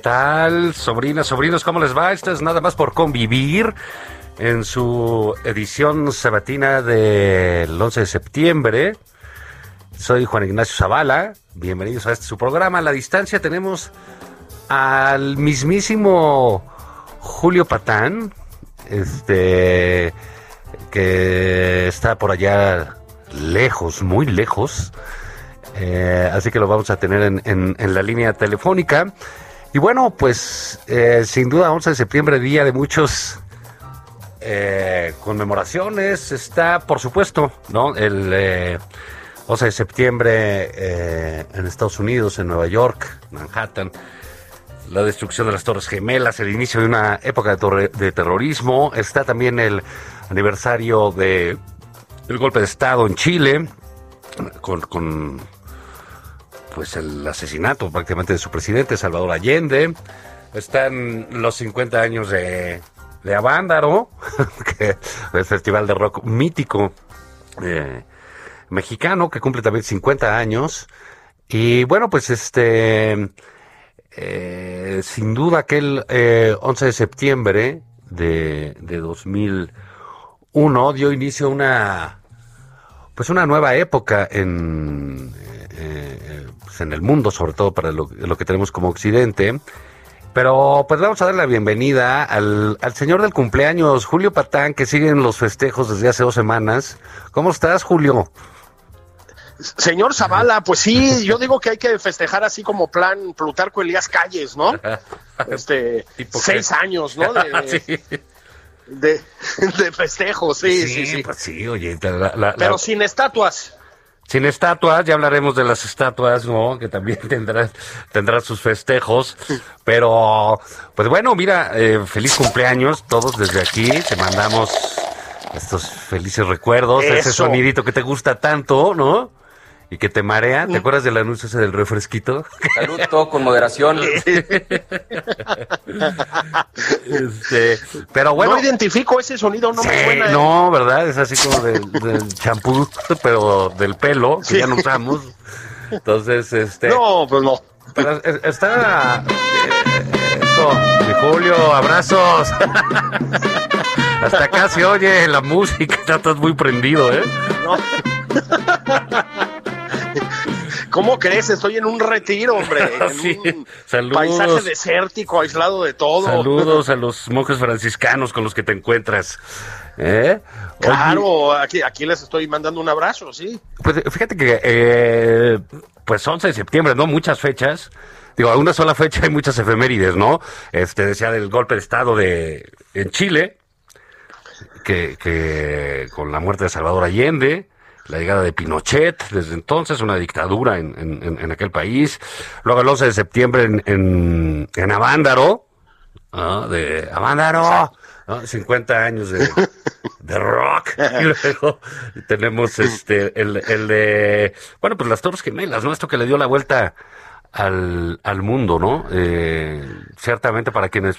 ¿Qué tal, sobrinas, sobrinos? ¿Cómo les va? Esto es nada más por convivir en su edición sabatina del 11 de septiembre. Soy Juan Ignacio Zavala. Bienvenidos a este su programa. A la distancia tenemos al mismísimo Julio Patán, este que está por allá lejos, muy lejos. Eh, así que lo vamos a tener en, en- en la línea telefónica. Y bueno, pues eh, sin duda 11 de septiembre, día de muchos eh, conmemoraciones, está por supuesto, ¿no? El eh, 11 de septiembre eh, en Estados Unidos, en Nueva York, Manhattan, la destrucción de las Torres Gemelas, el inicio de una época de, terrorismo, está también el aniversario de el golpe de Estado en Chile, con pues el asesinato prácticamente de su presidente, Salvador Allende. Están los 50 años de, de Avándaro, el festival de rock mítico eh, mexicano, que cumple también 50 años. Y bueno, pues este, eh, sin duda aquel eh, 11 de septiembre de, de 2001 dio inicio a una pues una nueva época en, eh, pues en el mundo, sobre todo para lo, lo que tenemos como occidente. Pero pues vamos a dar la bienvenida al, al señor del cumpleaños, Julio Patán, que sigue en los festejos desde hace dos semanas. ¿Cómo estás, Julio? Señor Zavala, pues sí, yo digo que hay que festejar así como plan Plutarco Elías Calles, ¿no? Este, seis años, ¿no? De, sí, de, de festejo, sí, sí, sí. pues sí, oye, la- la- la- Pero sin estatuas. Sin estatuas, ya hablaremos de las estatuas, ¿no? Que también tendrán, tendrán sus festejos. Pero, pues bueno, mira, eh, feliz cumpleaños todos desde aquí. Te mandamos estos felices recuerdos, ese sonidito que te gusta tanto, ¿no? Y que te marea. ¿Te acuerdas del anuncio ese del refresquito? Salud, todo con moderación. Este, pero bueno. no identifico ese sonido, no me suena. ¿eh? no, ¿verdad? Es así como del, del champú, pero del pelo, que Sí. ya no usamos. Entonces, este. No, pues no. Pero está. eh, Eso, mi Julio, abrazos. Hasta acá se oye la música, ya estás muy prendido, ¿eh? no. ¿Cómo crees? Estoy en un retiro, hombre. En Sí, un saludos. paisaje desértico, aislado de todo. Saludos a los monjes franciscanos con los que te encuentras. ¿Eh? Claro, aquí, aquí les estoy mandando un abrazo, sí. Pues fíjate que, eh, pues 11 de septiembre, ¿no? Muchas fechas. Digo, a una sola fecha hay muchas efemérides, ¿no? Este, decía del golpe de Estado de, en Chile, que, que con la muerte de Salvador Allende, la llegada de Pinochet, desde entonces una dictadura en, en- en- aquel país. Luego el 11 de septiembre en, en, en Avándaro, ¿no? De Avándaro, ¿no? 50 años de, de rock. Y luego tenemos este, el, el de, bueno, pues las Torres Gemelas, ¿no? Esto que le dio la vuelta al, al mundo, ¿no? Eh, ciertamente para quienes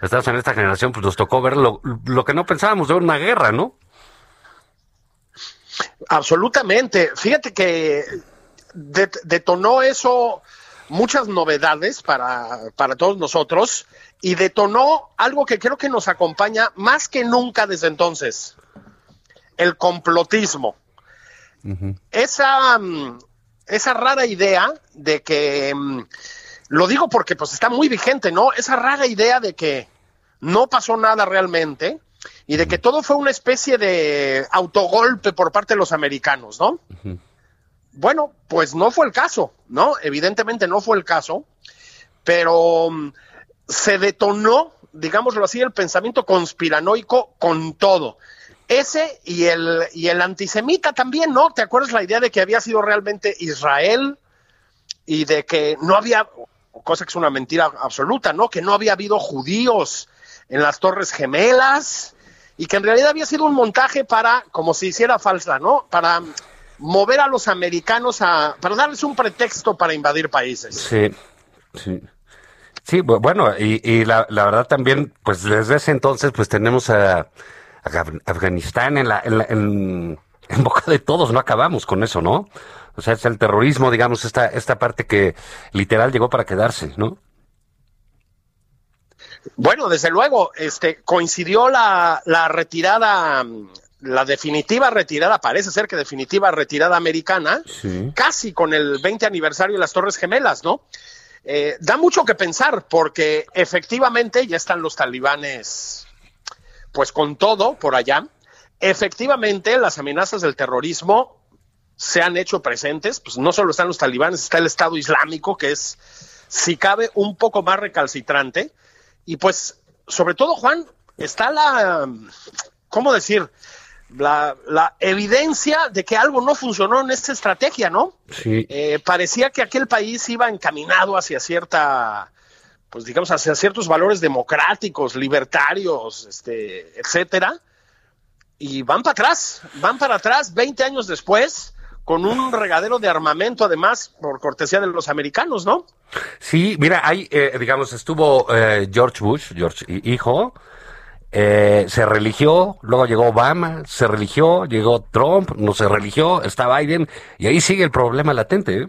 estamos en esta generación, pues nos tocó ver lo, lo que no pensábamos de una guerra, ¿no? Absolutamente. Fíjate que detonó eso muchas novedades para, para todos nosotros y detonó algo que creo que nos acompaña más que nunca desde entonces, el complotismo. Esa, mm, esa rara idea de que, mm, lo digo porque pues está muy vigente, ¿no? Esa rara idea de que no pasó nada realmente y de que todo fue una especie de autogolpe por parte de los americanos, ¿no? Bueno, pues no fue el caso, ¿no? Evidentemente no fue el caso, pero mm, se detonó, digámoslo así, el pensamiento conspiranoico con todo. Ese y el, y el antisemita también, ¿no? ¿Te acuerdas la idea de que había sido realmente Israel y de que no había, cosa que es una mentira absoluta, ¿no? Que no había habido judíos en las Torres Gemelas y que en realidad había sido un montaje para, como si hiciera falsa, ¿no? Para mover a los americanos a, para darles un pretexto para invadir países. Sí, sí. Sí, bueno, y, la, verdad también, pues desde ese entonces, pues tenemos a, Afganistán en, la, en, en, boca de todos, no acabamos con eso, ¿no? O sea, es el terrorismo, digamos, esta, esta parte que literal llegó para quedarse, ¿no? Bueno, desde luego, este coincidió la, la retirada la definitiva retirada, parece ser que definitiva retirada americana, casi con el 20 aniversario de las Torres Gemelas, ¿no? Eh, da mucho que pensar porque efectivamente ya están los talibanes, pues con todo por allá. Efectivamente, las amenazas del terrorismo se han hecho presentes, pues no solo están los talibanes, está el Estado Islámico, que es, si cabe, un poco más recalcitrante. Y pues, sobre todo, Juan, está la, ¿cómo decir? la, la, evidencia de que algo no funcionó en esta estrategia, ¿no? Sí. Eh, parecía que aquel país iba encaminado hacia cierta, pues digamos, hacia ciertos valores democráticos, libertarios, este, etcétera, y van para atrás, van para atrás 20 años después, con un regadero de armamento, además, por cortesía de los americanos, ¿no? Sí, mira, ahí, eh, digamos, estuvo eh, George Bush, George hijo, eh, se religió, luego llegó Obama, se religió, llegó Trump, no se religió, está Biden, y ahí sigue el problema latente. ¿eh?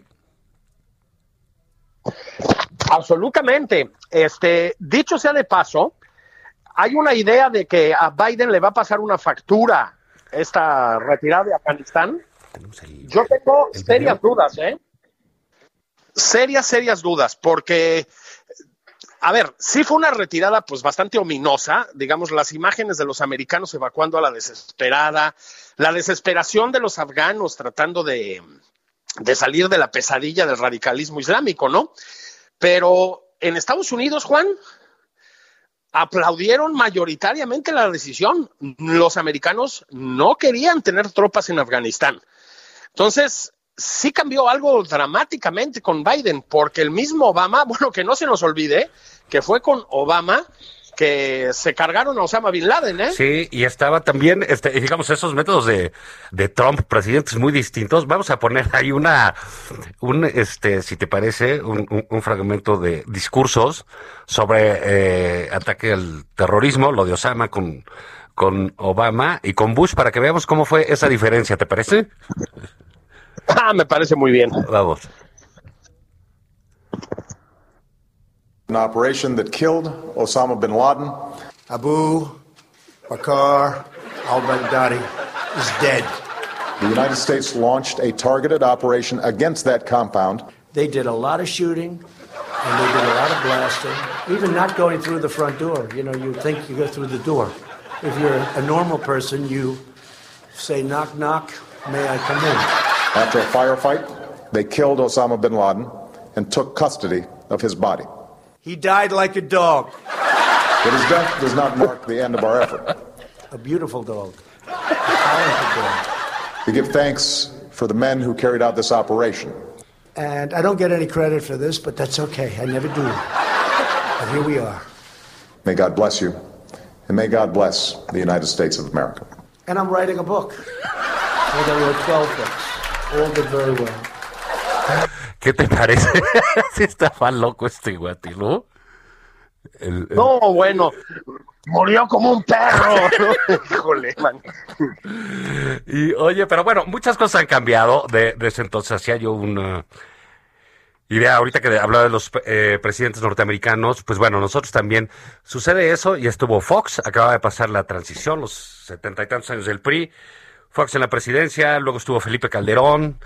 Absolutamente. Este, dicho sea de paso, hay una idea de que a Biden le va a pasar una factura esta retirada de Afganistán. Yo tengo serias dudas, ¿eh? Serias, serias dudas, porque a ver, sí fue una retirada pues bastante ominosa, digamos, las imágenes de los americanos evacuando a la desesperada, la desesperación de los afganos tratando de, de salir de la pesadilla del radicalismo islámico, ¿no? Pero en Estados Unidos, Juan, aplaudieron mayoritariamente la decisión. Los americanos no querían tener tropas en Afganistán. Entonces, sí cambió algo dramáticamente con Biden, porque el mismo Obama, bueno, que no se nos olvide, que fue con Obama que se cargaron a Osama Bin Laden, ¿eh? Sí, y estaba también, este, digamos, esos métodos de, Trump, presidentes muy distintos. Vamos a poner ahí una, un, este, si te parece, un, un, fragmento de discursos sobre eh, ataque al terrorismo, lo de Osama con, con Obama y con Bush, para que veamos cómo fue esa diferencia, ¿te parece? Ah, me parece muy bien. Vamos. An operation that killed Osama bin Laden. Abu Bakr al Baghdadi is dead. The United States launched a targeted operation against that compound. They did a lot of shooting and they did a lot of blasting, even not going through the front door. You know, you think you go through the door. If you're a normal person, you say, knock, knock, may I come in? After a firefight, they killed Osama bin Laden and took custody of his body. He died like a dog. But his death does not mark the end of our effort. A beautiful dog. A talented dog. We give thanks for the men who carried out this operation. And I don't get any credit for this, but that's okay. I never do. But here we are. May God bless you, and may God bless the United States of America. And I'm writing a book. I wrote 12 books. ¿Qué te parece? si estaba loco este guati, ¿no? El- el- No, bueno, murió como un perro. Híjole, man. Y oye, pero bueno, muchas cosas han cambiado de- desde entonces. Hacía yo una idea ahorita que hablaba de los eh, presidentes norteamericanos. Pues bueno, nosotros también sucede eso y estuvo Fox, acaba de pasar la transición, los setenta y tantos años del PRI. Fox en la presidencia, luego estuvo Felipe Calderón,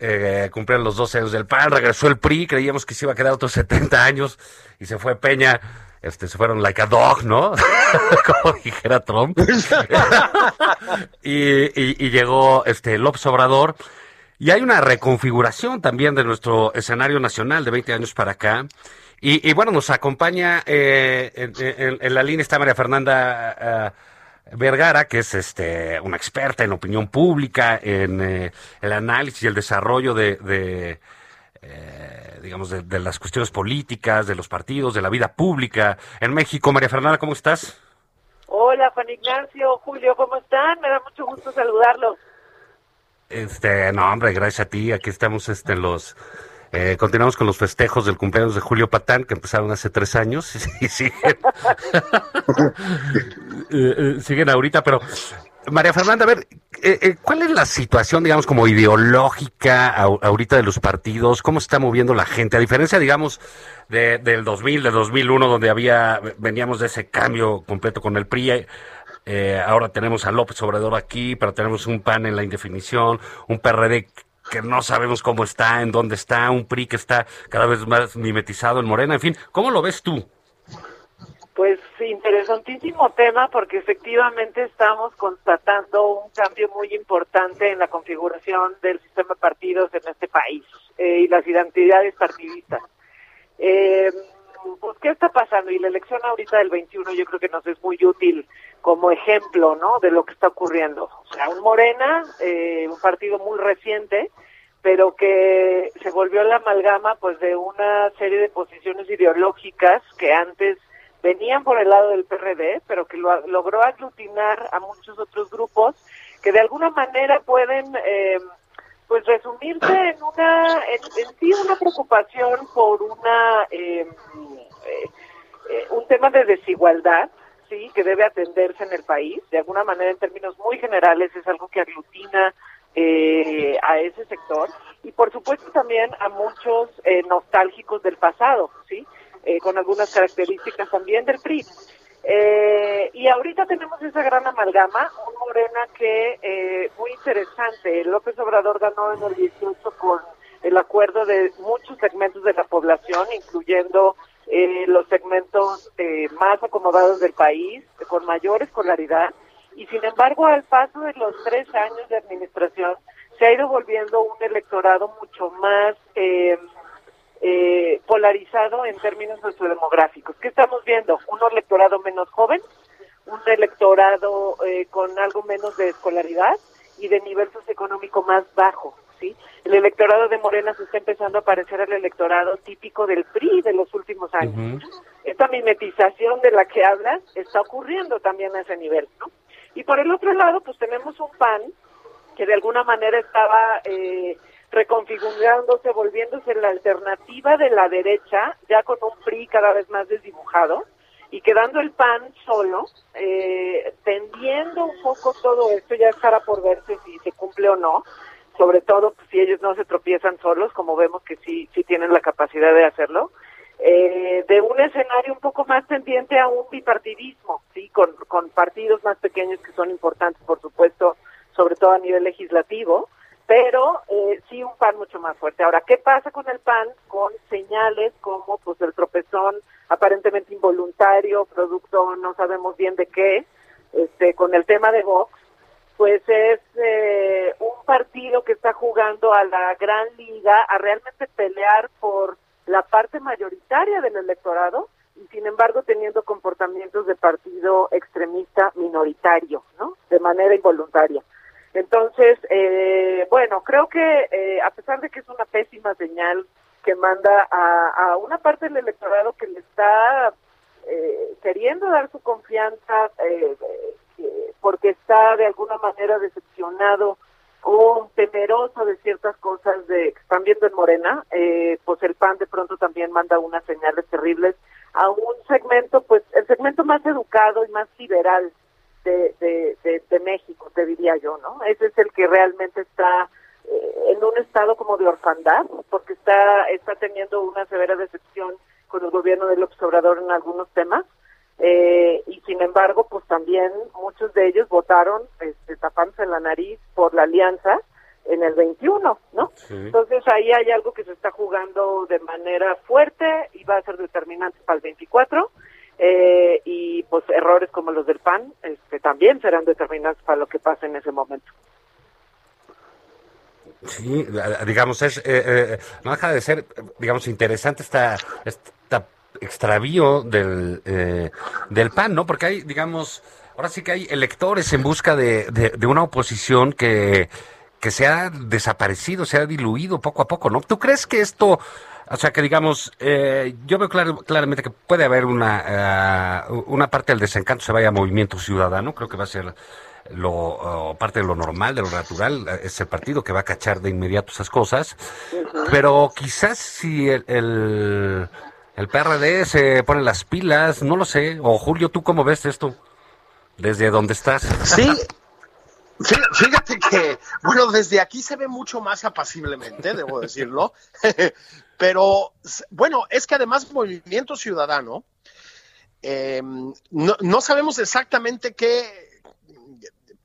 eh, cumplieron los 12 años del PAN, regresó el PRI, creíamos que se iba a quedar otros 70 años y se fue Peña. Este, se fueron like a dog, ¿no? Como dijera Trump. y, y- y llegó este López Obrador. Y hay una reconfiguración también de nuestro escenario nacional de 20 años para acá. Y, bueno, nos acompaña eh, en, la línea está María Fernanda eh, Vergara, que es este una experta en opinión pública, en eh, el análisis y el desarrollo de, de, eh, digamos, de, de las cuestiones políticas, de los partidos, de la vida pública en México. María Fernanda, ¿cómo estás? Hola, Juan Ignacio, Julio, ¿cómo están? Me da mucho gusto saludarlos. Este, no, hombre, gracias a ti. Aquí estamos este, en los. eh, continuamos con los festejos del cumpleaños de Julio Patán, que empezaron hace tres años y siguen. Eh, eh, siguen ahorita, pero. María Fernanda, a ver, eh, eh, ¿cuál es la situación, digamos, como ideológica ahorita de los partidos? ¿Cómo está moviendo la gente? A diferencia, digamos, de, del 2000, del 2001, donde había, veníamos de ese cambio completo con el PRI, eh, ahora tenemos a López Obrador aquí, pero tenemos un PAN en la indefinición, un PRD que no sabemos cómo está, en dónde está, un PRI que está cada vez más mimetizado en Morena, en fin, ¿cómo lo ves tú? Pues interesantísimo tema porque efectivamente estamos constatando un cambio muy importante en la configuración del sistema de partidos en este país eh, y las identidades partidistas. Eh, pues, ¿qué está pasando? Y la elección ahorita del 21 yo creo que nos es muy útil como ejemplo, ¿no? De lo que está ocurriendo. O sea, un Morena, eh, un partido muy reciente, pero que se volvió la amalgama, pues, de una serie de posiciones ideológicas que antes venían por el lado del PRD, pero que lo, logró aglutinar a muchos otros grupos que de alguna manera pueden eh, pues resumirse en una en, sí una preocupación por una eh, eh, eh, un tema de desigualdad sí que debe atenderse en el país. De alguna manera en términos muy generales es algo que aglutina eh, a ese sector. Y por supuesto también a muchos eh, nostálgicos del pasado sí eh, con algunas características también del PRI. Eh, y ahorita tenemos esa gran amalgama, un Morena que, eh, muy interesante, López Obrador ganó en el 18 con el acuerdo de muchos segmentos de la población, incluyendo eh, los segmentos eh, más acomodados del país, con mayor escolaridad, y sin embargo al paso de los tres años de administración se ha ido volviendo un electorado mucho más... Eh, polarizado en términos sociodemográficos. ¿Qué estamos viendo? Un electorado menos joven, un electorado eh, con algo menos de escolaridad y de nivel socioeconómico más bajo. ¿sí? El electorado de Morena se está empezando a parecer al electorado típico del PRI de los últimos años. Esta mimetización de la que hablas está ocurriendo también a ese nivel. ¿no? Y por el otro lado, pues tenemos un PAN que de alguna manera estaba... Eh, reconfigurándose, volviéndose la alternativa de la derecha, ya con un PRI cada vez más desdibujado, y quedando el PAN solo, eh, tendiendo un poco todo esto, ya estará por verse si se cumple o no, sobre todo pues, si ellos no se tropiezan solos, como vemos que sí, sí tienen la capacidad de hacerlo, eh, de un escenario un poco más tendiente a un bipartidismo, sí, con, con partidos más pequeños que son importantes, por supuesto, sobre todo a nivel legislativo, pero eh, sí un PAN mucho más fuerte. Ahora, ¿qué pasa con el PAN? Con señales como pues el tropezón aparentemente involuntario, producto no sabemos bien de qué, este, con el tema de Vox, pues es eh, un partido que está jugando a la gran liga, a realmente pelear por la parte mayoritaria del electorado y sin embargo teniendo comportamientos de partido extremista minoritario, ¿no? De manera involuntaria. Entonces, eh, bueno, creo que eh, a pesar de que es una pésima señal que manda a, a una parte del electorado que le está eh, queriendo dar su confianza eh, eh, porque está de alguna manera decepcionado o temeroso de ciertas cosas de que están viendo en Morena, pues el PAN de pronto también manda unas señales terribles, aún segmento, pues el segmento más educado y más liberal de, de, de, México, te diría yo, ¿no? Ese es el que realmente está eh, en un estado como de orfandad, porque está, está teniendo una severa decepción con el gobierno del observador en algunos temas. Eh, y sin embargo, pues también muchos de ellos votaron este, tapándose la nariz por la alianza en el 21, ¿no? Entonces ahí hay algo que se está jugando de manera fuerte y va a ser determinante para el 24. Eh, y pues errores como los del PAN este, también serán determinantes para lo que pase en ese momento. Sí, digamos, es, eh, eh, no deja de ser, digamos, interesante esta, esta extravío del, del PAN, ¿no? Porque hay, digamos, ahora sí que hay electores en busca de, de una oposición que que se ha desaparecido, se ha diluido poco a poco, ¿no? ¿Tú crees que esto, o sea, que digamos, eh, yo veo claramente que puede haber una, eh, una parte del desencanto se vaya a Movimiento Ciudadano, creo que va a ser lo parte de lo normal, de lo natural, es el partido que va a cachar de inmediato esas cosas, pero quizás si el, el, el PRD se pone las pilas, no lo sé, o Julio, ¿tú cómo ves esto? Desde dónde estás. Sí, Fíjate que, bueno, desde aquí se ve mucho más apaciblemente, debo decirlo, pero bueno, es que además Movimiento Ciudadano, em, no, sabemos exactamente qué,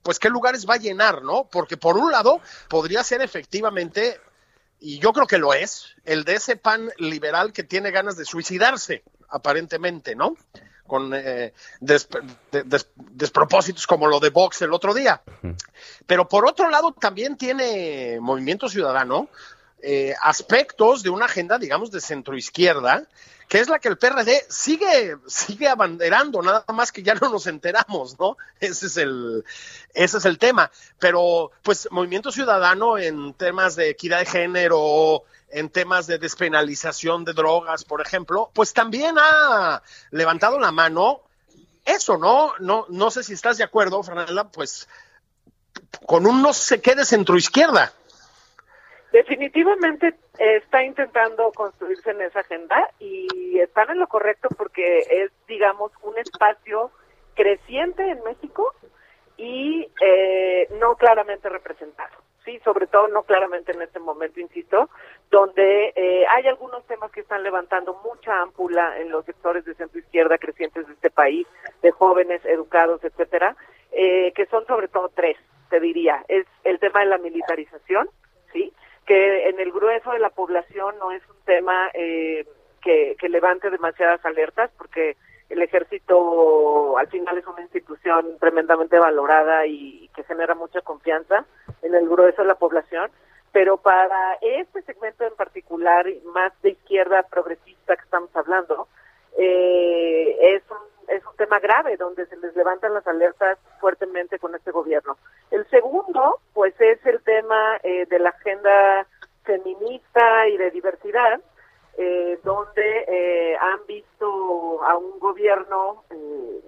pues qué lugares va a llenar, ¿no? Porque por un lado podría ser efectivamente, y yo creo que lo es, el de ese pan liberal que tiene ganas de suicidarse, aparentemente, ¿no? con eh, despropósitos como lo de Vox el otro día. Pero por otro lado también tiene Movimiento Ciudadano eh, aspectos de una agenda, digamos, de centroizquierda, que es la que el PRD sigue, sigue abanderando, nada más que ya no nos enteramos, ¿no? Ese es el, ese es el tema. Pero, pues, Movimiento Ciudadano en temas de equidad de género, en temas de despenalización de drogas, por ejemplo, pues también ha levantado la mano eso, ¿no? No, no sé si estás de acuerdo, Fernanda, pues con un no sé qué de centroizquierda. Definitivamente está intentando construirse en esa agenda y están en lo correcto porque es, digamos, un espacio creciente en México y eh, no claramente representado sí, sobre todo no claramente en este momento, insisto, donde eh, hay algunos temas que están levantando mucha ámpula en los sectores de centro izquierda crecientes de este país, de jóvenes educados, etcétera, eh, que son sobre todo tres, te diría, es el tema de la militarización, sí, que en el grueso de la población no es un tema eh, que, levante demasiadas alertas, porque el ejército al final es una institución tremendamente valorada y, que genera mucha confianza en el grueso de la población, pero para este segmento en particular, más de izquierda progresista que estamos hablando, eh, es, un, es un tema grave donde se les levantan las alertas fuertemente con este gobierno. El segundo, pues es el eh, de la agenda feminista y de diversidad, eh, donde eh, han visto a un gobierno eh,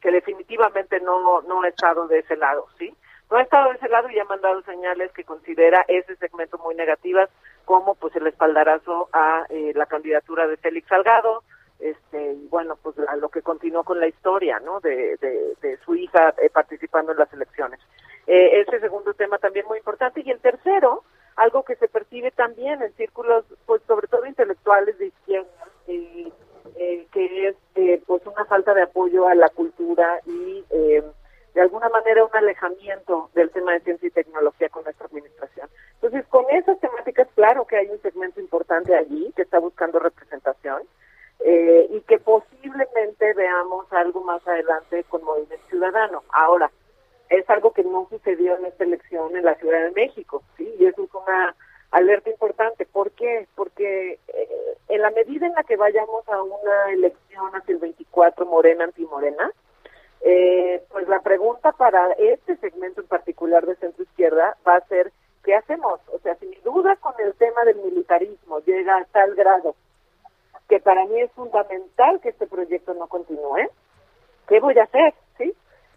que definitivamente no, no ha estado de ese lado, ¿sí? No ha estado de ese lado y ha mandado señales que considera ese segmento muy negativas, como pues el espaldarazo a la candidatura de Félix Salgado, este y bueno pues a lo que continuó con la historia no de, de, su hija participando en las elecciones ese segundo tema también muy importante y el tercero algo que se percibe también en círculos, pues sobre todo intelectuales de izquierda, eh, eh, que es eh, pues una falta de apoyo a la cultura y de alguna manera un alejamiento del tema de ciencia y tecnología con nuestra administración. Entonces, con esas temáticas, claro que hay un segmento importante allí que está buscando representación y que posiblemente veamos algo más adelante con Movimiento Ciudadano. Ahora, es algo que no sucedió en esta elección en la Ciudad de México, ¿sí? Y eso es una alerta importante. ¿Por qué? Porque eh, en la medida en la que vayamos a una elección hacia el 24 morena antimorena, eh, pues la pregunta para este segmento en particular de centro izquierda va a ser ¿qué hacemos? O sea, si mi duda con el tema del militarismo llega a tal grado que para mí es fundamental que este proyecto no continúe, ¿qué voy a hacer?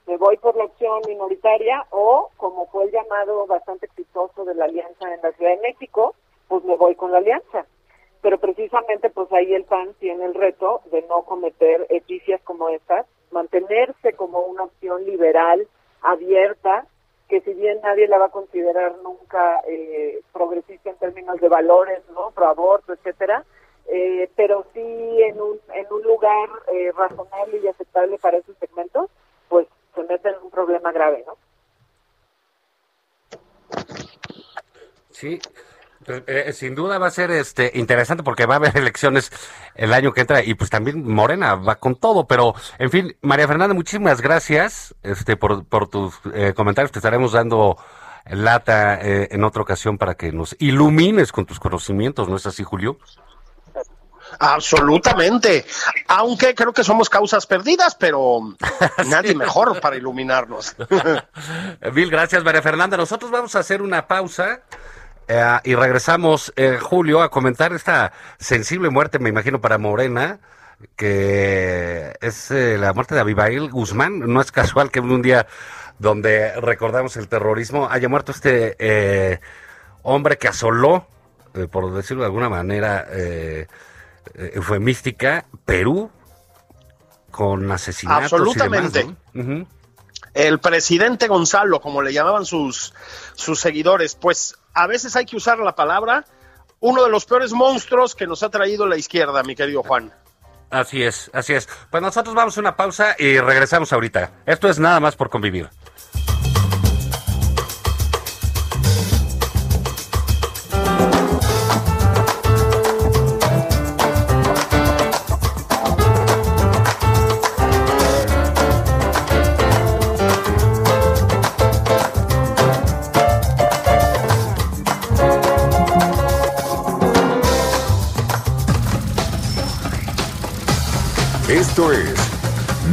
Me voy por la opción minoritaria o, como fue el llamado bastante exitoso de la alianza en la Ciudad de México, pues me voy con la alianza. pero precisamente pues ahí el PAN tiene el reto de no cometer epicias como estas, mantenerse como una opción liberal, abierta, que si bien nadie la va a considerar nunca eh, progresista en términos de valores, ¿no? Pro aborto, etcétera, eh, pero sí en un, en un lugar eh, razonable y aceptable para esos segmentos, se mete en un problema grave, ¿no? Sí, pues, eh, sin duda va a ser este interesante porque va a haber elecciones el año que entra y pues también Morena va con todo, pero en fin, María Fernanda, muchísimas gracias este por, por tus eh, comentarios, te estaremos dando lata eh, en otra ocasión para que nos ilumines con tus conocimientos, ¿no es así, Julio? Absolutamente. Aunque creo que somos causas perdidas, pero nadie mejor para iluminarnos. Mil gracias, María Fernanda. Nosotros vamos a hacer una pausa. Eh, y regresamos, eh, Julio, a comentar esta sensible muerte, me imagino, para Morena, que es eh, la muerte de Abigail Guzmán. No es casual que en un día donde recordamos el terrorismo haya muerto este eh, hombre que asoló, por decirlo de alguna manera eufemística, Perú, con asesinatos. Absolutamente. Y demás, ¿no? Ujú. El presidente Gonzalo, como le llamaban sus, sus seguidores, pues a veces hay que usar la palabra, uno de los peores monstruos que nos ha traído la izquierda, mi querido Juan. Así es, así es. Pues nosotros vamos a una pausa y regresamos ahorita. Esto es nada más por convivir.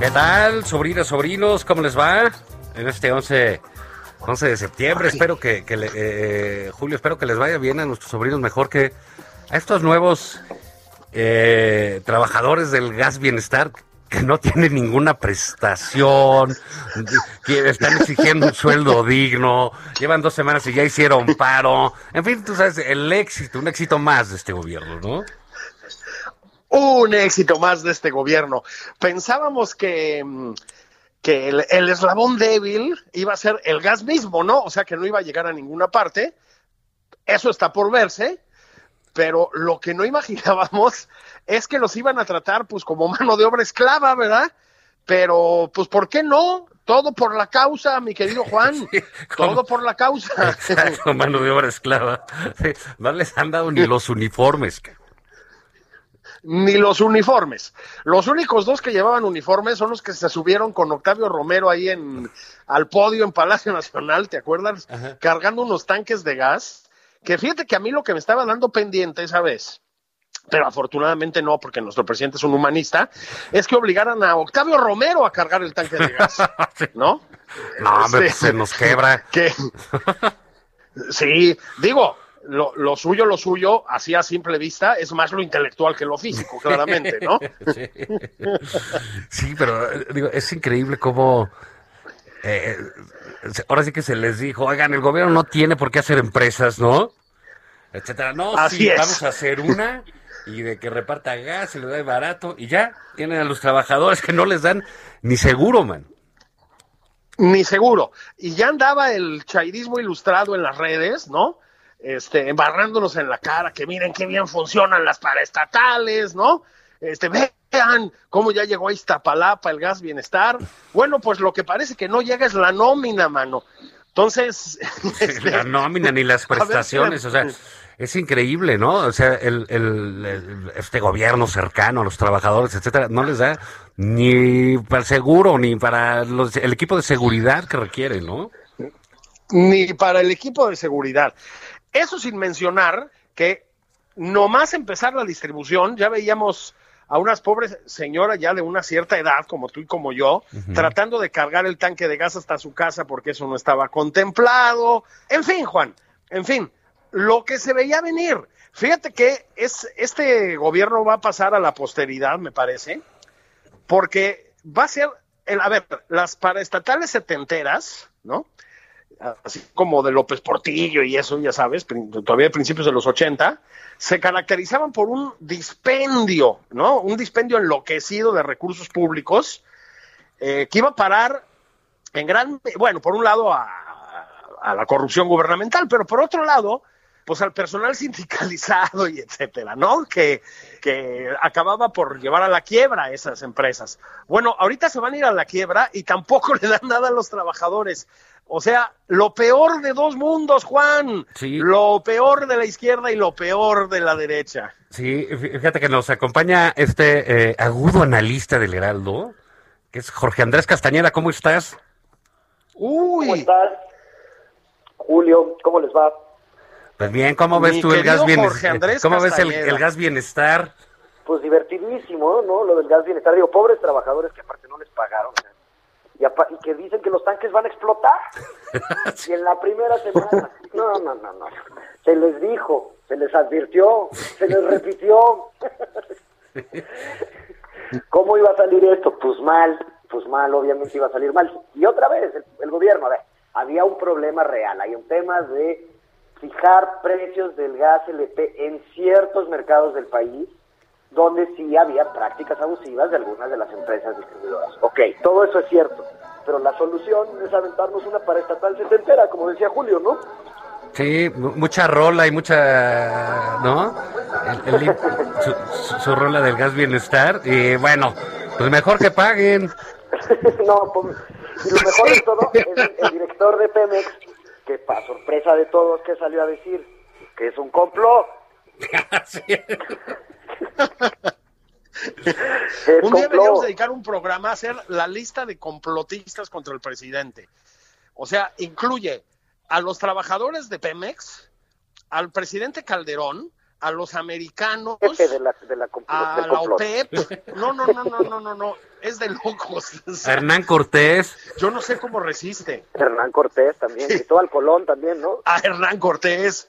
¿Qué tal, sobrinas, sobrinos? ¿Cómo les va? En este 11, 11 de septiembre. Espero que, que le- eh, Julio, espero que les vaya bien a nuestros sobrinos, mejor que a estos nuevos eh, trabajadores del gas bienestar que no tienen ninguna prestación, que están exigiendo un sueldo digno, llevan dos semanas y ya hicieron paro. En fin, tú sabes, el éxito, un éxito más de este gobierno, ¿no? Un éxito más de este gobierno. Pensábamos que, mm, que el, el eslabón débil iba a ser el gas mismo, ¿no? O sea, que no iba a llegar a ninguna parte. Eso está por verse. Pero lo que no imaginábamos es que los iban a tratar pues como mano de obra esclava, ¿verdad? Pero pues ¿por qué no? Todo por la causa, mi querido Juan. Todo por la causa. Exacto, mano de obra esclava. No les han dado ni los uniformes. Ni los uniformes. Los únicos dos que llevaban uniformes son los que se subieron con Octavio Romero ahí en al podio en Palacio Nacional, ¿te acuerdas? Cargando unos tanques de gas. Que fíjate que a mí lo que me estaba dando pendiente esa vez, pero afortunadamente no, porque nuestro presidente es un humanista, es que obligaran a Octavio Romero a cargar el tanque de gas, ¿no? No, hombre, pues se nos quebra. que sí, digo, lo, lo suyo, lo suyo, así a simple vista, es más lo intelectual que lo físico, claramente, ¿no? Sí, Sí, pero eh, digo, es increíble cómo... eh, ahora sí que se les dijo, oigan, el gobierno no tiene por qué hacer empresas, ¿no? Etcétera. No, Así sí, es. vamos a hacer una y de que reparta gas, se le da barato y ya tienen a los trabajadores que no les dan ni seguro, man. Ni seguro. Y ya andaba el chairismo ilustrado en las redes, ¿no? Este, embarrándonos en la cara, que miren qué bien funcionan las paraestatales, ¿no? Este, vean cómo ya llegó a Iztapalapa el gas bienestar. Bueno, pues lo que parece que no llega es la nómina, mano. Entonces, este, la nómina ni las ver, prestaciones, o sea, Es increíble, ¿no? O sea, el, el- el- este gobierno cercano a los trabajadores, etcétera, no les da ni para el seguro ni para los- el equipo de seguridad que requiere, ¿no? ni para el equipo de seguridad. Eso sin mencionar que nomás empezar la distribución, ya veíamos a unas pobres señoras ya de una cierta edad, como tú y como yo, tratando de cargar el tanque de gas hasta su casa porque eso no estaba contemplado. En fin, Juan, en fin, lo que se veía venir. Fíjate que es, este gobierno va a pasar a la posteridad, me parece, porque va a ser, el, a ver, las paraestatales setenteras, ¿no? Así como de López Portillo y eso, ya sabes, todavía a principios de los 80, se caracterizaban por un dispendio, ¿no? Un dispendio enloquecido de recursos públicos eh, que iba a parar en gran, bueno, por un lado a, a la corrupción gubernamental, pero por otro lado, pues al personal sindicalizado y etcétera, ¿no? Que, que acababa por llevar a la quiebra esas empresas. Bueno, ahorita se van a ir a la quiebra y tampoco le dan nada a los trabajadores. O sea, lo peor de dos mundos, Juan. Sí. Lo peor de la izquierda y lo peor de la derecha. Sí, fí- fíjate que nos acompaña este eh, agudo analista del Heraldo, que es Jorge Andrés Castañeda. ¿Cómo estás? Uy, ¿Cómo estás? Julio, ¿cómo les va? Pues bien, ¿cómo Mi ves tú el gas Jorge bienestar? Andrés ¿Cómo ves el, el gas bienestar? Pues divertidísimo, ¿no? Lo del gas bienestar. Digo, pobres trabajadores que aparte no les pagaron. Y, y que dicen que los tanques van a explotar. Y en la primera semana. No, no, no, no. Se les dijo, se les advirtió, se les repitió. ¿Cómo iba a salir esto? Pues mal, pues mal, obviamente iba a salir mal. Y otra vez, el, el gobierno, a ver, había un problema real, hay un tema de fijar precios del gas LP en ciertos mercados del país, donde sí había prácticas abusivas de algunas de las empresas distribuidoras. Ok, todo eso es cierto, pero la solución es aventarnos una paraestatal setentera, como decía Julio, ¿no? Sí, mu- mucha rola y mucha, ¿no? El- el- su, su- su rola del gas bienestar. Y bueno, pues mejor que paguen. no, pues, y lo mejor de todo el, el director de Pemex, que para sorpresa de todos, que salió a decir que es un complot. Un día complot. deberíamos dedicar un programa a hacer la lista de complotistas contra el presidente. O sea, incluye a los trabajadores de Pemex, al presidente Calderón, a los americanos, Jefe de la, de la compl- a la. OPEP. No, no, no, no, no, no, no. Es de locos. Hernán Cortés. Yo no sé cómo resiste. Hernán Cortés también, y todo al Colón también, ¿no? A Hernán Cortés.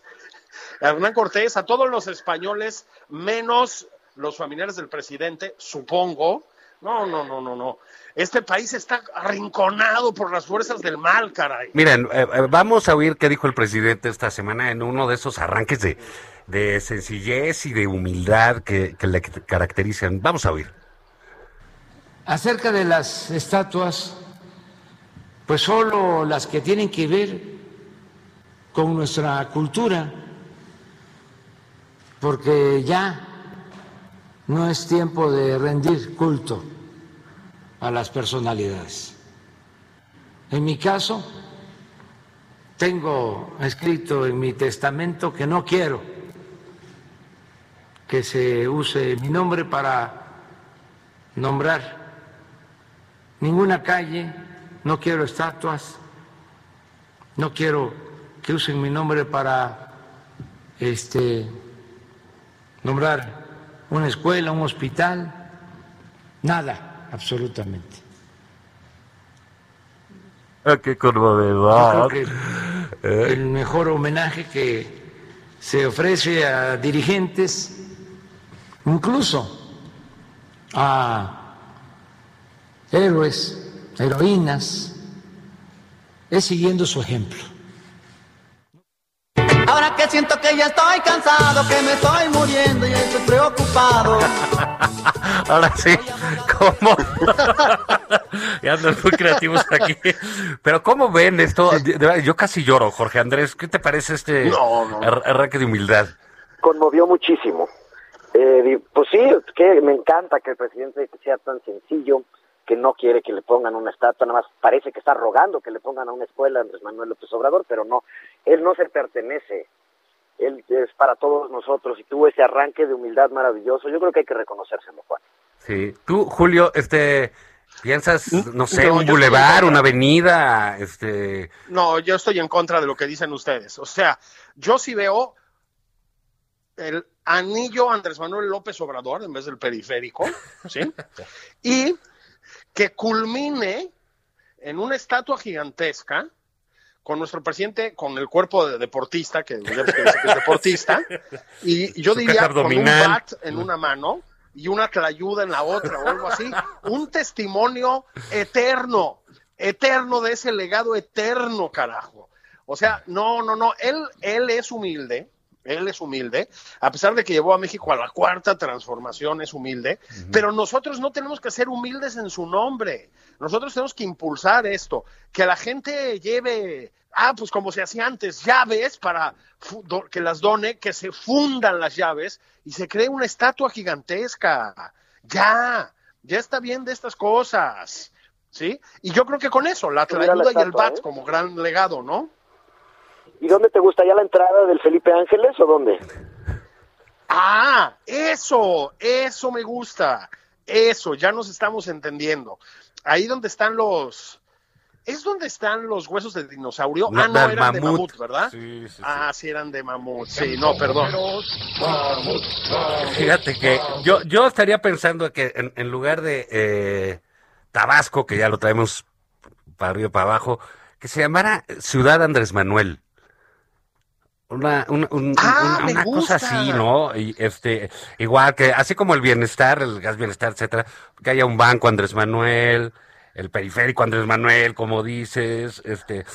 A Hernán Cortés, a todos los españoles, menos los familiares del presidente, supongo. No, no, no, no, no. Este país está arrinconado por las fuerzas del mal, caray. Miren, eh, eh, vamos a oír qué dijo el presidente esta semana en uno de esos arranques de, de sencillez y de humildad que, le caracterizan. Vamos a oír. Acerca de las estatuas, pues solo las que tienen que ver con nuestra cultura, porque ya no es tiempo de rendir culto a las personalidades. En mi caso, tengo escrito en mi testamento que no quiero que se use mi nombre para nombrar ninguna calle, no quiero estatuas, no quiero que usen mi nombre para este nombrar una escuela, un hospital, nada, absolutamente. Ah, qué Yo creo que el mejor homenaje que se ofrece a dirigentes, incluso a héroes, heroínas, es siguiendo su ejemplo. Ahora que siento que ya estoy cansado, que me estoy muriendo y estoy preocupado. Ahora sí, ¿cómo? ya andan muy creativos aquí. Pero ¿cómo ven esto? Yo casi lloro, Jorge Andrés. ¿Qué te parece este No, no. ar- arranque de humildad? conmovió muchísimo. Eh, pues sí, que me encanta que el presidente sea tan sencillo, que no quiere que le pongan una estatua, nada más parece que está rogando que le pongan a una escuela a Andrés Manuel López Obrador, pero no, él no se pertenece él es para todos nosotros y tuvo ese arranque de humildad maravilloso. Yo creo que hay que reconocérselo, Juan. Sí. Tú, Julio, este, piensas, no sé, No, un bulevar, una avenida, este, No, yo estoy en contra de lo que dicen ustedes. O sea, yo sí veo el anillo Andrés Manuel López Obrador en vez del periférico, ¿sí? Y que culmine en una estatua gigantesca con nuestro presidente, con el cuerpo de deportista, que es deportista, y yo Su diría con un bat en una mano y una tlayuda en la otra o algo así, un testimonio eterno, eterno de ese legado eterno, carajo. O sea, no, no, no, él, él es humilde, él es humilde, a pesar de que llevó a México a la cuarta transformación, es humilde, pero nosotros no tenemos que ser humildes en su nombre. Nosotros tenemos que impulsar esto, que la gente lleve, ah, pues como se hacía antes, llaves para que las done, que se fundan las llaves y se cree una estatua gigantesca. Ya, ya está bien de estas cosas. ¿Sí? Y yo creo que con eso, la trayuda y el bat ¿eh? como gran legado, ¿no? ¿Y dónde te gusta ya la entrada del Felipe Ángeles o dónde? Ah, eso, eso me gusta. Eso, ya nos estamos entendiendo. Ahí donde están los. ¿Es donde están los huesos de dinosaurio? No, ah, no, del eran de mamut. mamut, ¿verdad? Sí, sí, sí. Ah, sí, eran de mamut. Sí, no, perdón. Fíjate que yo, yo estaría pensando que en, en lugar de eh, Tabasco, que ya lo traemos para arriba y para abajo, que se llamara Ciudad Andrés Manuel. Una, una, un- Ah, una- me una cosa así, ¿no? Y este, igual que, así como el bienestar, el gas bienestar, etcétera, que haya un banco Andrés Manuel, el periférico Andrés Manuel, como dices, este,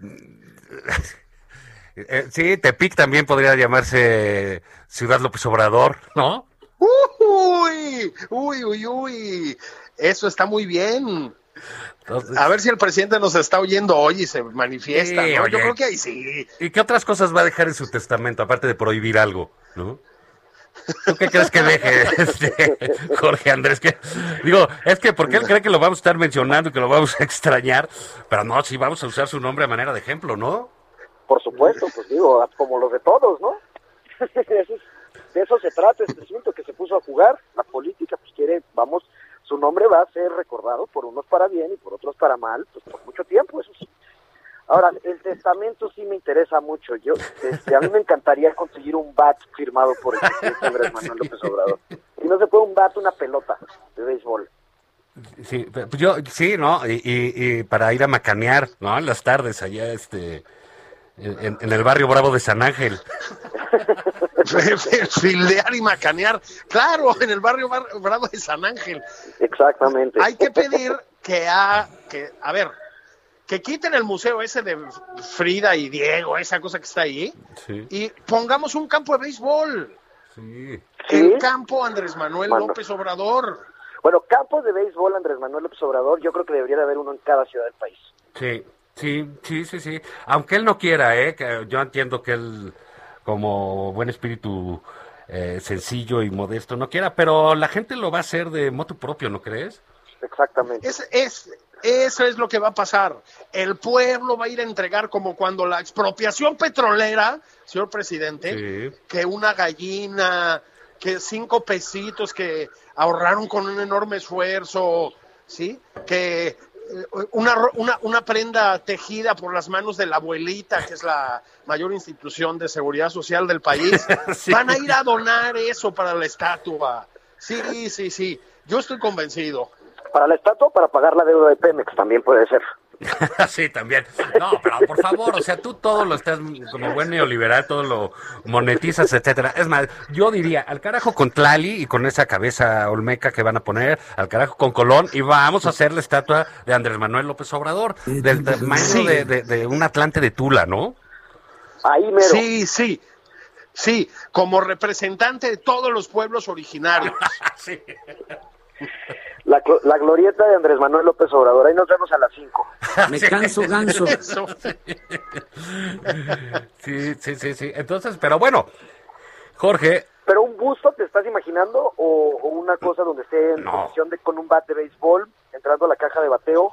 eh, sí, Tepic también podría llamarse Ciudad López Obrador, ¿no? Uy, uy, uy, uy. Eso está muy bien. Entonces, A ver si el presidente nos está oyendo hoy y se manifiesta. Sí, ¿no? oye. Yo creo que ahí sí. ¿Y qué otras cosas va a dejar en su testamento, aparte de prohibir algo, no? ¿Tú qué crees que deje este, Jorge Andrés? Que, digo, es que porque él cree que lo vamos a estar mencionando y que lo vamos a extrañar, pero no, sí vamos a usar su nombre a manera de ejemplo, ¿no? Por supuesto, pues digo, como los de todos, ¿no? De eso se trata este asunto que se puso a jugar. La política, pues quiere, vamos, su nombre va a ser recordado por unos para bien y por otros para mal, pues por mucho tiempo, eso sí. Ahora, el testamento sí me interesa mucho. Yo, este, a mí me encantaría conseguir un bat firmado por el presidente Andrés Manuel López Obrador. Si no se puede un bat, una pelota de béisbol. Sí, pues yo, sí, ¿no? Y, y- y para ir a macanear, ¿no? En las tardes allá, este, en, en el barrio Bravo de San Ángel. Fildear y macanear. Claro, en el barrio Bar- Bravo de San Ángel. Exactamente. Hay que pedir que a, que, a ver, que quiten el museo ese de Frida y Diego, esa cosa que está ahí, Sí, y pongamos un campo de béisbol. sí. Sí. El campo Andrés Manuel Mano. López Obrador. Bueno, campos de béisbol Andrés Manuel López Obrador, yo creo que debería de haber uno en cada ciudad del país. Sí, sí, sí, sí, sí. Aunque él no quiera, ¿eh? Que yo entiendo que él, como buen espíritu eh, sencillo y modesto, no quiera, pero la gente lo va a hacer de moto propio, ¿no crees? Exactamente. Es, es, eso es lo que va a pasar. El pueblo va a ir a entregar como cuando la expropiación petrolera, señor presidente, Sí. que una gallina, que cinco pesitos que ahorraron con un enorme esfuerzo, ¿sí? Que una, ro- una, una prenda tejida por las manos de la abuelita, que es la mayor institución de seguridad social del país, Sí. van a ir a donar eso para la estatua. Sí, sí, sí. Yo estoy convencido. Para la estatua, para pagar la deuda de Pemex también puede ser. sí, también. No, pero por favor, o sea, tú todo lo estás como buen neoliberal, todo lo monetizas, etcétera. Es más, yo diría, al carajo con Tlali y con esa cabeza olmeca que van a poner, al carajo con Colón, y vamos a hacer la estatua de Andrés Manuel López Obrador, del tamaño Sí. de, de- de un Atlante de Tula, ¿no? Ahí mero. Sí, sí. Sí, como representante de todos los pueblos originarios. sí. La, la glorieta de Andrés Manuel López Obrador. Ahí nos vemos a las 5. Me canso ganso. Sí, sí, sí, sí. Entonces, pero bueno, Jorge, ¿Pero un busto te estás imaginando o, o una cosa donde esté en No. posición de con un bat de béisbol entrando a la caja de bateo?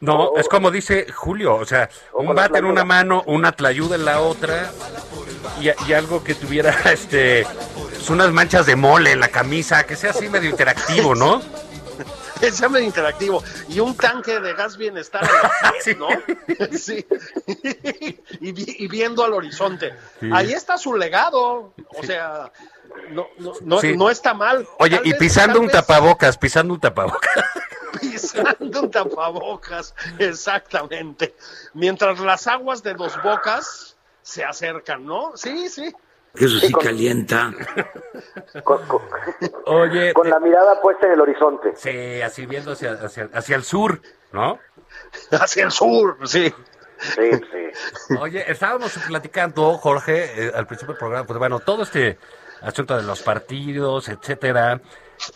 No, es como dice Julio, o sea, un bate en una mano, una tlayuda en la otra y, y algo que tuviera este unas manchas de mole en la camisa, que sea así medio interactivo, ¿no? Medio interactivo. Y un tanque de gas bienestar, vez, ¿no? Sí. Y, vi- y viendo al horizonte. Sí. Ahí está su legado. O sea, no, no, no, Sí. no está mal. Oye, Tal y pisando un tapabocas, pisando un tapabocas. pisando un tapabocas, exactamente. Mientras las aguas de dos bocas se acercan, ¿no? Sí, sí. Eso sí calienta. Con, con- Oye, con la mirada puesta en el horizonte. sí, así viendo hacia, hacia, hacia el sur, ¿no? Hacia el sur, sí. Sí, sí. Oye, estábamos platicando, Jorge, eh, al principio del programa, pues bueno, todo este asunto de los partidos, etcétera.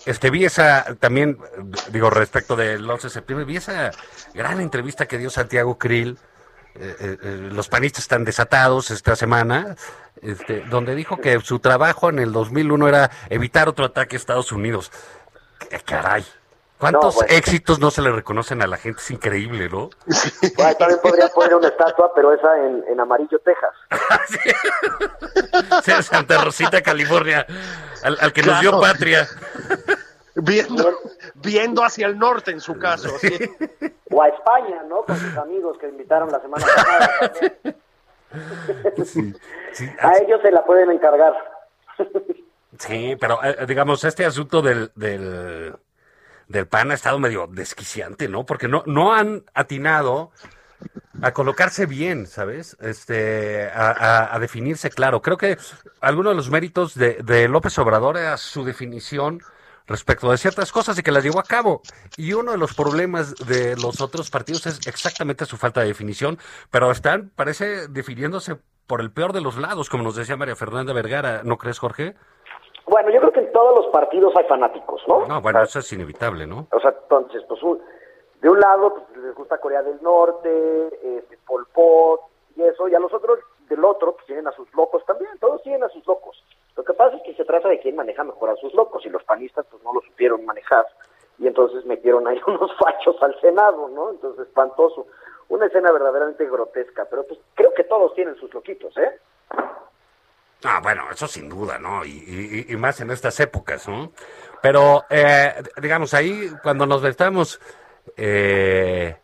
Este, vi esa, también, eh, digo, respecto del 11 de septiembre, vi esa gran entrevista que dio Santiago Krill. Eh, eh, eh, los panistas están desatados esta semana, este, donde dijo que su trabajo en el 2001 era evitar otro ataque a Estados Unidos. Caray, ¿cuántos No, bueno. éxitos no se le reconocen a la gente? Es increíble, ¿no? Bueno, también podría poner una estatua, pero esa en, en amarillo, Texas. Sí, Santa Rosita, California, al, al que nos dio patria. Viendo, viendo hacia el norte en su caso. sí. O a España, ¿no? Con sus amigos que invitaron la semana pasada. Sí, A ellos se la pueden encargar. sí, pero eh, digamos, este asunto del, del, del PAN ha estado medio desquiciante, ¿no? Porque no, no han atinado a colocarse bien, ¿sabes? Este, a, a- a definirse claro. Creo que alguno de los méritos de, de López Obrador era su definición respecto de ciertas cosas y que las llevó a cabo. Y uno de los problemas de los otros partidos es exactamente su falta de definición, pero están, parece, definiéndose por el peor de los lados, como nos decía María Fernanda Vergara, ¿no crees, Jorge? Bueno, yo creo que en todos los partidos hay fanáticos, ¿no? No, bueno, eso es inevitable, ¿no? O sea, entonces, pues un- de un lado pues, les gusta Corea del Norte, este, Pol Pot y eso, y a los otros del otro pues tienen a sus locos también, todos tienen a sus locos. Lo que pasa es que se trata de quién maneja mejor a sus locos, y los panistas pues no lo supieron manejar, y entonces metieron ahí unos fachos al Senado, ¿no? Entonces, espantoso. Una escena verdaderamente grotesca, pero pues creo que todos tienen sus loquitos, ¿eh? Ah, bueno, eso sin duda, ¿no? Y, y- y más en estas épocas, ¿no? Pero, eh, digamos, ahí cuando nos estamos eh,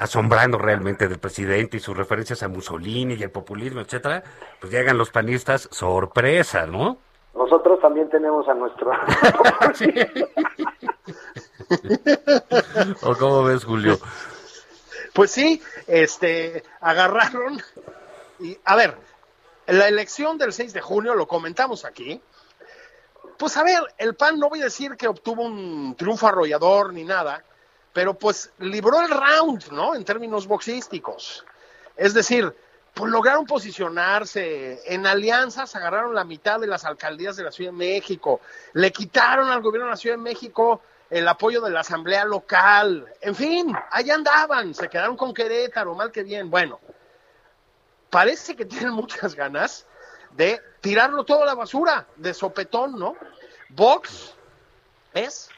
asombrando realmente del presidente y sus referencias a Mussolini y el populismo, etcétera, pues llegan los panistas, sorpresa, ¿no? Nosotros también tenemos a nuestro... ¿O cómo ves, Julio? Pues sí, este, agarraron y, a ver, la elección del 6 de junio, lo comentamos aquí, pues a ver, el PAN no voy a decir que obtuvo un triunfo arrollador ni nada, pero pues libró el round, ¿no? En términos boxísticos. Es decir, pues lograron posicionarse, en alianzas agarraron la mitad de las alcaldías de la Ciudad de México, le quitaron al gobierno de la Ciudad de México el apoyo de la asamblea local, en fin, allá andaban, se quedaron con Querétaro, mal que bien. Bueno, parece que tienen muchas ganas de tirarlo todo a la basura, de sopetón, ¿no? Vox es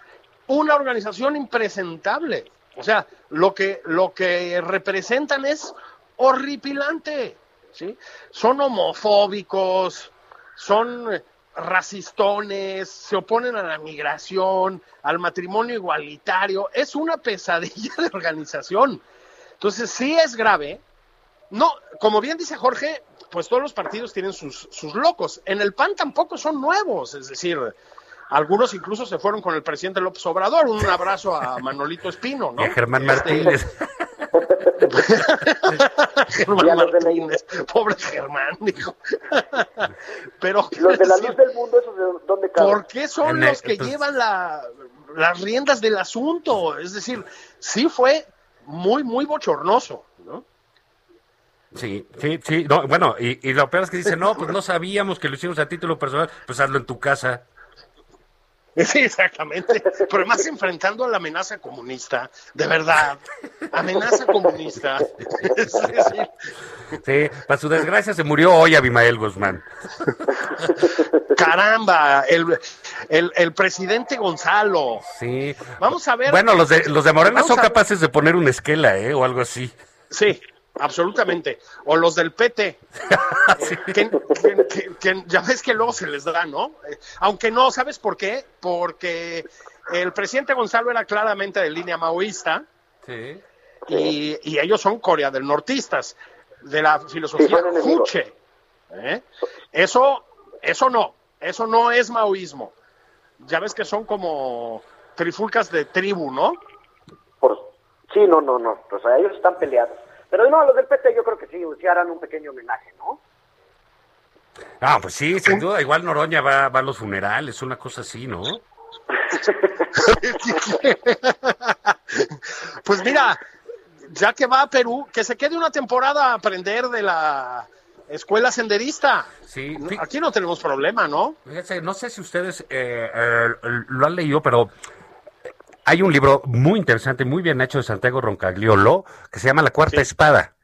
una organización impresentable. O sea, lo que, lo que representan es horripilante, ¿sí? Son homofóbicos, son eh, racistones, se oponen a la migración, al matrimonio igualitario. Es una pesadilla de organización. Entonces, sí es grave. No, como bien dice Jorge, pues todos los partidos tienen sus, sus locos. En el PAN tampoco son nuevos, es decir, algunos incluso se fueron con el presidente López Obrador. Un abrazo a Manolito Espino, ¿no? Y a Germán Este, Martínez. Germán la- Martínez. Pobre Germán, dijo. Pero, Los de la luz del mundo, esos de dónde caben. ¿por qué son En el- los que entonces- llevan la, las riendas del asunto? Es decir, sí fue muy, muy bochornoso, ¿no? Sí, sí, sí. No, bueno, y, y lo peor es que dice, no, pues no sabíamos que lo hicimos a título personal, pues hazlo en tu casa. Sí, exactamente. Pero además enfrentando a la amenaza comunista, de verdad, amenaza comunista. Es decir, Sí, para su desgracia se murió hoy Abimael Guzmán. caramba, el, el, el presidente Gonzalo. Sí. Vamos a ver. Bueno, los de, los de Morena Vamos son capaces de poner una esquela, ¿eh? O algo así. Sí, absolutamente. O los del PT. que, que- que- que ya ves que luego se les da, ¿no? Aunque no, ¿sabes por qué? Porque el presidente Gonzalo era claramente de línea maoísta Sí. y, y ellos son Corea del Nortistas, de la filosofía. Juche. ¿eh? Eso, eso no, eso no es maoísmo. Ya ves que son como trifulcas de tribu, ¿no? Por... Sí, no, no, no. O sea, ellos están peleados. Pero no, los del PT yo creo que sí, sí harán un pequeño homenaje, ¿no? Ah, pues sí, sin duda. Igual Noroña va, va a los funerales, una cosa así, ¿no? pues mira, ya que va a Perú, que se quede una temporada a aprender de la escuela senderista. Sí. Aquí no tenemos problema, ¿no? Fíjense, no sé si ustedes eh, eh, lo han leído, pero hay un libro muy interesante, muy bien hecho de Santiago Roncagliolo, que se llama La Cuarta Espada.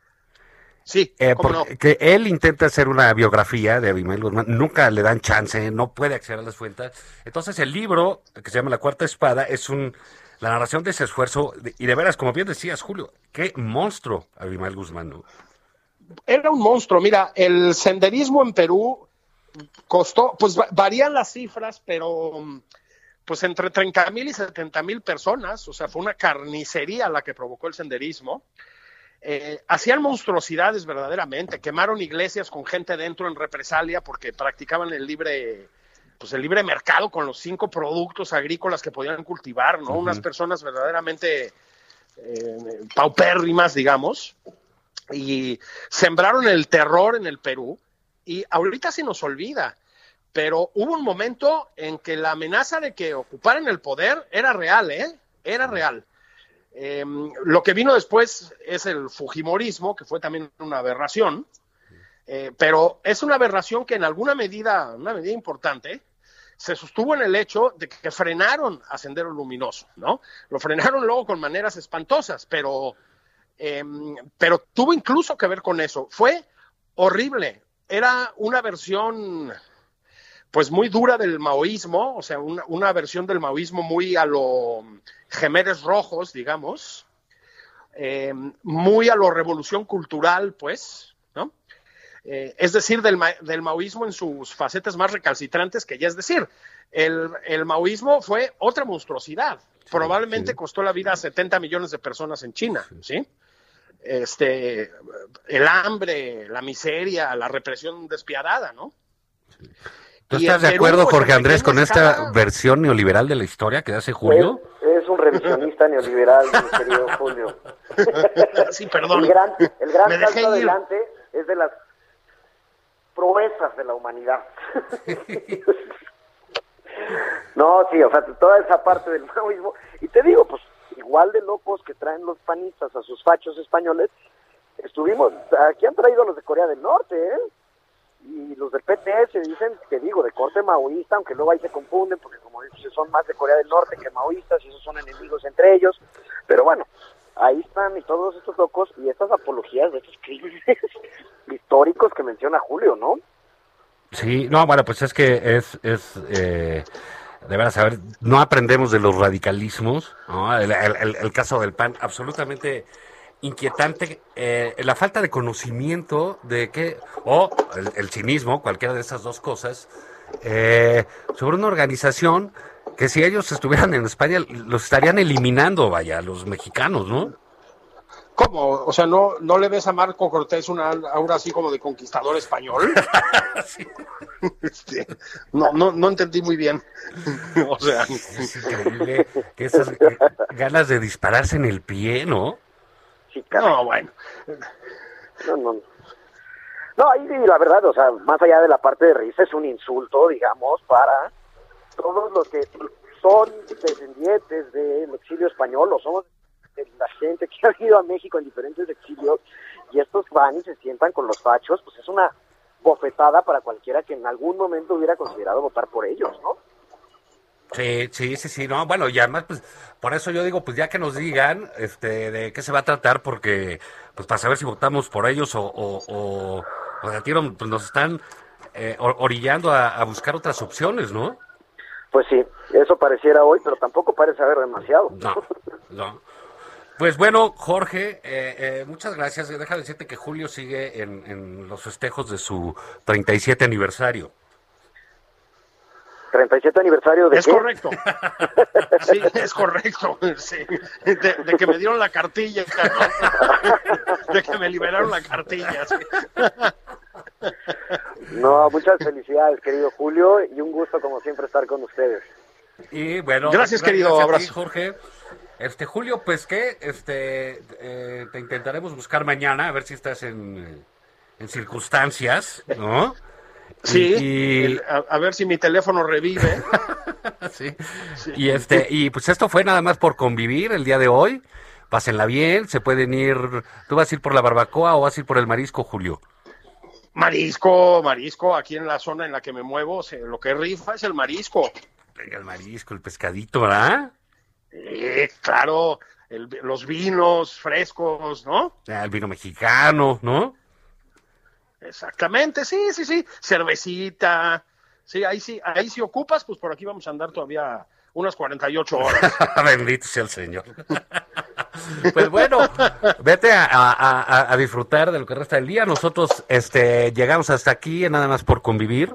Sí, Eh, porque él intenta hacer una biografía de Abimael Guzmán, nunca le dan chance, no puede acceder a las fuentes. Entonces el libro, que se llama La Cuarta Espada, es un la narración de ese esfuerzo, de- y de veras, como bien decías, Julio, qué monstruo Abimael Guzmán. ¿no? Era un monstruo. Mira, el senderismo en Perú costó, pues va- varían las cifras, pero pues entre 30 mil y 70 mil personas, o sea, fue una carnicería la que provocó el senderismo. Eh, hacían monstruosidades verdaderamente, quemaron iglesias con gente dentro en represalia porque practicaban el libre, pues el libre mercado con los cinco productos agrícolas que podían cultivar, ¿no? Unas personas verdaderamente eh, paupérrimas, digamos, y sembraron el terror en el Perú y ahorita se nos olvida, pero hubo un momento en que la amenaza de que ocuparan el poder era real, ¿eh? Era real. Eh, lo que vino después es el Fujimorismo, que fue también una aberración, eh, pero es una aberración que en alguna medida, una medida importante, se sostuvo en el hecho de que frenaron a Sendero Luminoso, ¿no? Lo frenaron luego con maneras espantosas, pero, eh, pero tuvo incluso que ver con eso. Fue horrible. Era una versión, pues muy dura del maoísmo, o sea, una, una versión del maoísmo muy a lo Gemeres Rojos, digamos, eh, muy a lo revolución cultural, pues, ¿no? Eh, es decir, del, ma- del maoísmo en sus facetas más recalcitrantes, que ya es decir, el, el maoísmo fue otra monstruosidad. Probablemente costó la vida a 70 millones de personas en China, ¿sí? Este, el hambre, la miseria, la represión despiadada, ¿no? ¿Tú Y estás de Perú, acuerdo, pues, Jorge Andrés, con esta versión neoliberal de la historia que hace Julio? Es, es un revisionista neoliberal, mi querido Julio. Sí, perdón. El gran, el gran salto ir. adelante es de las proezas de la humanidad. no, sí, o sea, toda esa parte del maoísmo. Y te digo, pues, igual de locos que traen los panistas a sus fachos españoles, estuvimos, aquí han traído a los de Corea del Norte, ¿eh? Y los del PT se dicen, te digo, de corte maoísta, aunque luego ahí se confunden, porque como dices, son más de Corea del Norte que maoístas, y esos son enemigos entre ellos. Pero bueno, ahí están y todos estos locos y estas apologías de estos crímenes históricos que menciona Julio, ¿no? Sí, no, bueno, pues es que es, es eh, de veras, a ver, no aprendemos de los radicalismos, ¿no? el caso del PAN, absolutamente inquietante, eh, la falta de conocimiento de que, o el, el cinismo, cualquiera de esas dos cosas, eh, sobre una organización que si ellos estuvieran en España, los estarían eliminando, vaya, los mexicanos, ¿no? ¿Cómo? O sea, ¿no, ¿no le ves a Marco Cortés una aura así como de conquistador español? Este, no, no, no entendí muy bien. o sea, Es increíble que esas ganas de dispararse en el pie, ¿no? No, bueno. No, no, no. No, ahí la verdad, o sea, más allá de la parte de risa, es un insulto, digamos, para todos los que son descendientes del exilio español o somos de la gente que ha ido a México en diferentes exilios y estos van y se sientan con los fachos, pues es una bofetada para cualquiera que en algún momento hubiera considerado votar por ellos, ¿no? Sí, sí, sí, sí, no, bueno, y además, pues, por eso yo digo, pues ya que nos digan, este, de qué se va a tratar, porque, pues, para saber si votamos por ellos o, o, o, o pues, nos están eh, or- orillando a, a buscar otras opciones, ¿no? Pues sí, eso pareciera hoy, pero tampoco parece haber demasiado. No, no. Pues bueno, Jorge, eh, eh, muchas gracias. Deja de decirte que Julio sigue en, en los festejos de su 37 aniversario. 37 aniversario de Es qué? correcto. Sí, es correcto. Sí. De, de que me dieron la cartilla, ¿no? de que me liberaron la cartilla. sí. No, muchas felicidades, querido Julio, y un gusto como siempre estar con ustedes. Y bueno, Gracias, querido, a ti, abrazo. Jorge. Este Julio, pues que este eh, te intentaremos buscar mañana a ver si estás en, en circunstancias, ¿no? Sí, Y- el- a, a ver si mi teléfono revive. Sí. Y este, y pues esto fue nada más por convivir el día de hoy. Pásenla bien, se pueden ir. ¿Tú vas a ir por la barbacoa o vas a ir por el marisco, Julio? Marisco, marisco, aquí en la zona en la que me muevo, se- lo que rifa es el marisco. El marisco, el pescadito, ¿verdad? Eh, claro, el- los vinos frescos, ¿no? Ah, El vino mexicano, ¿no? Exactamente, sí, sí, sí. Cervecita. Sí, ahí sí, ahí sí ocupas, pues por aquí vamos a andar todavía unas 48 horas. Bendito sea el Señor. pues bueno, vete a, disfrutar de lo que resta del día. Nosotros este, llegamos hasta aquí, nada más por convivir.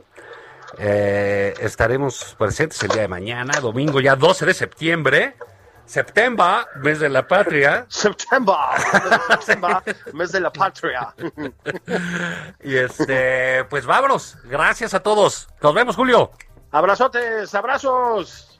Eh, estaremos presentes el día de mañana, domingo ya 12 de septiembre. September, mes de la patria. September, September, mes de la patria. Y este, pues vámonos. Gracias a todos. Nos vemos, Julio. Abrazotes, abrazos.